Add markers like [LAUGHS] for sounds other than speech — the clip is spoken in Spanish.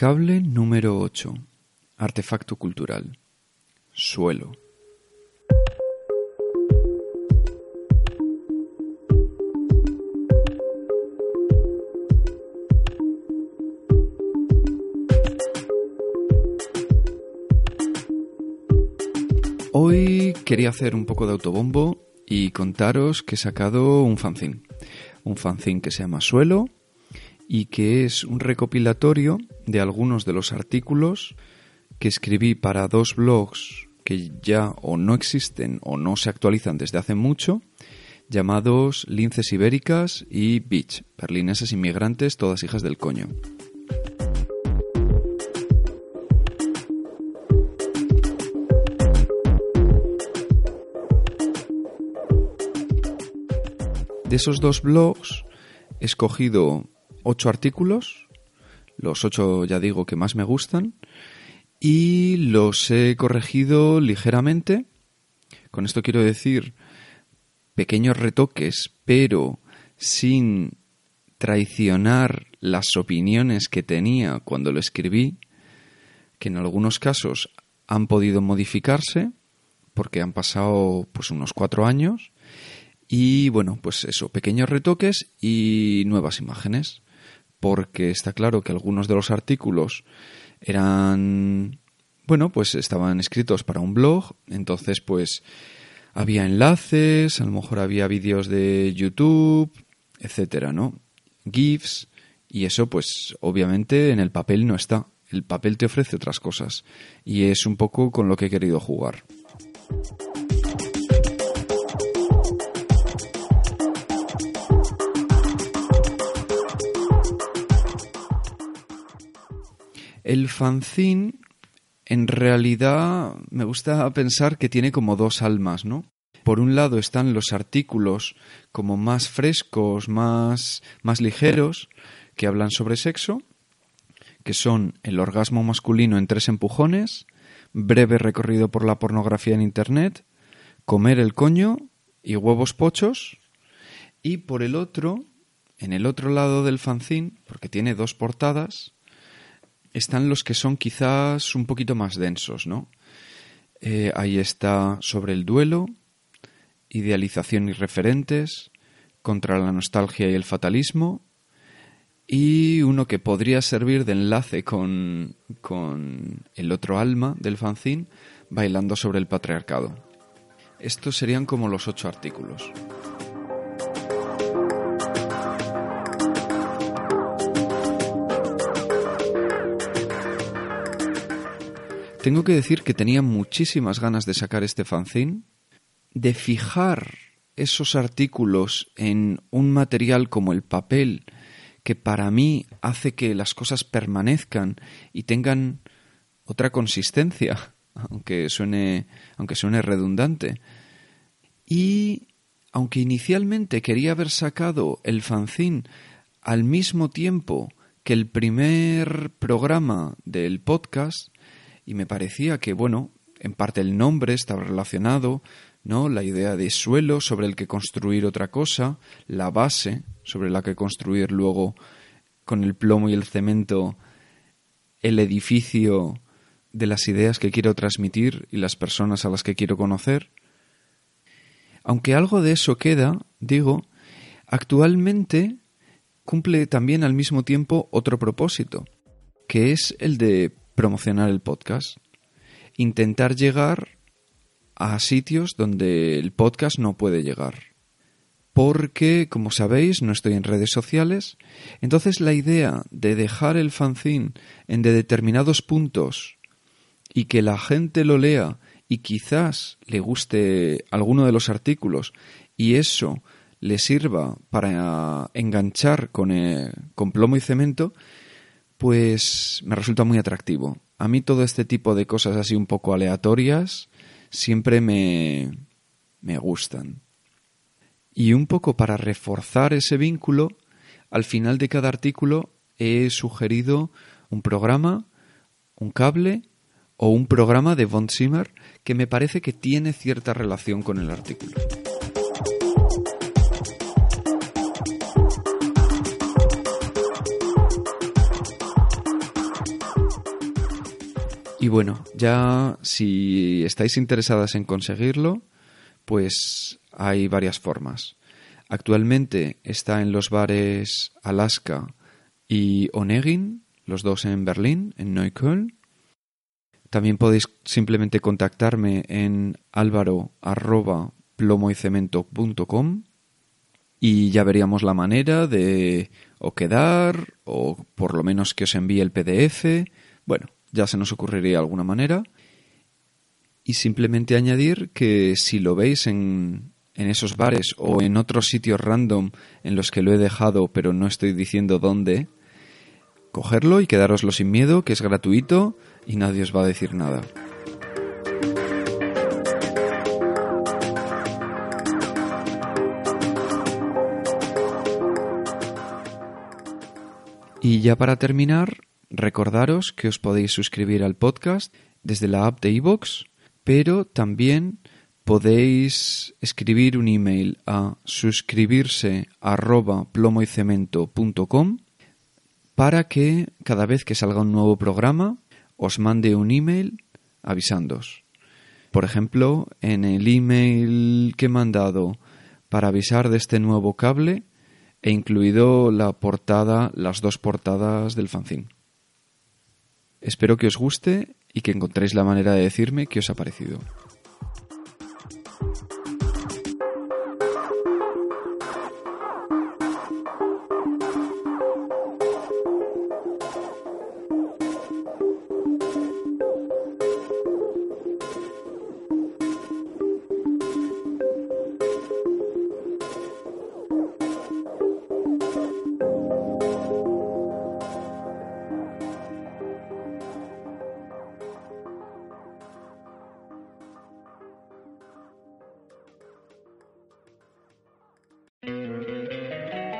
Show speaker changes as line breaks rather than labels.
Cable número 8. Artefacto cultural. Suelo. Hoy quería hacer un poco de autobombo y contaros que he sacado un fanzine. Un fanzine que se llama Suelo y que es un recopilatorio de algunos de los artículos que escribí para dos blogs que ya o no existen o no se actualizan desde hace mucho, llamados Linces Ibéricas y Beach, berlineses inmigrantes, todas hijas del coño. De esos dos blogs he escogido ocho artículos, los ocho ya digo que más me gustan, y los he corregido ligeramente. Con esto quiero decir pequeños retoques, pero sin traicionar las opiniones que tenía cuando lo escribí, que en algunos casos han podido modificarse, porque han pasado pues unos cuatro años, y bueno, pues eso, pequeños retoques y nuevas imágenes. Porque está claro que algunos de los artículos eran, bueno, pues estaban escritos para un blog, entonces pues había enlaces, a lo mejor había vídeos de YouTube, etcétera, ¿no? GIFs, y eso pues obviamente en el papel no está. El papel te ofrece otras cosas, y es un poco con lo que he querido jugar. El fanzine, en realidad, me gusta pensar que tiene como dos almas, ¿no? Por un lado están los artículos como más frescos, más, más ligeros, que hablan sobre sexo, que son el orgasmo masculino en tres empujones, breve recorrido por la pornografía en Internet, comer el coño y huevos pochos, y por el otro, en el otro lado del fanzine, porque tiene dos portadas, están los que son quizás un poquito más densos, ¿no? Eh, ahí está sobre el duelo, idealización y referentes, contra la nostalgia y el fatalismo, y uno que podría servir de enlace con, con el otro alma del fanzine, bailando sobre el patriarcado. Estos serían como los ocho artículos. Tengo que decir que tenía muchísimas ganas de sacar este fanzine, de fijar esos artículos en un material como el papel, que para mí hace que las cosas permanezcan y tengan otra consistencia, [LAUGHS] aunque suene, aunque suene redundante. Y aunque inicialmente quería haber sacado el fanzine al mismo tiempo que el primer programa del podcast, y me parecía que, bueno, en parte el nombre estaba relacionado, ¿no? La idea de suelo sobre el que construir otra cosa, la base sobre la que construir luego con el plomo y el cemento el edificio de las ideas que quiero transmitir y las personas a las que quiero conocer. Aunque algo de eso queda, digo, actualmente cumple también al mismo tiempo otro propósito, que es el de promocionar el podcast. Intentar llegar a sitios donde el podcast no puede llegar. Porque, como sabéis, no estoy en redes sociales. Entonces la idea de dejar el fanzine en de determinados puntos y que la gente lo lea y quizás le guste alguno de los artículos y eso le sirva para enganchar con, eh, con plomo y cemento, pues me resulta muy atractivo. A mí todo este tipo de cosas así un poco aleatorias siempre me, me gustan. Y un poco para reforzar ese vínculo, al final de cada artículo he sugerido un programa, un cable o un programa de Von Zimmer que me parece que tiene cierta relación con el artículo. Y bueno, ya si estáis interesadas en conseguirlo, pues hay varias formas. Actualmente está en los bares Alaska y Onegin, los dos en Berlín, en Neukölln. También podéis simplemente contactarme en álvaro.plomoycemento.com y ya veríamos la manera de o quedar o por lo menos que os envíe el PDF. Bueno, ya se nos ocurriría alguna manera. Y simplemente añadir que si lo veis en, en esos bares o en otros sitios random en los que lo he dejado pero no estoy diciendo dónde, cogerlo y quedároslo sin miedo, que es gratuito y nadie os va a decir nada. Y ya para terminar, recordaros que os podéis suscribir al podcast desde la app de iVoox, pero también podéis escribir un email a suscribirse para que cada vez que salga un nuevo programa os mande un email avisándoos. Por ejemplo, en el email que he mandado para avisar de este nuevo cable he incluido la portada, las dos portadas del fanzine. Espero que os guste y que encontréis la manera de decirme qué os ha parecido.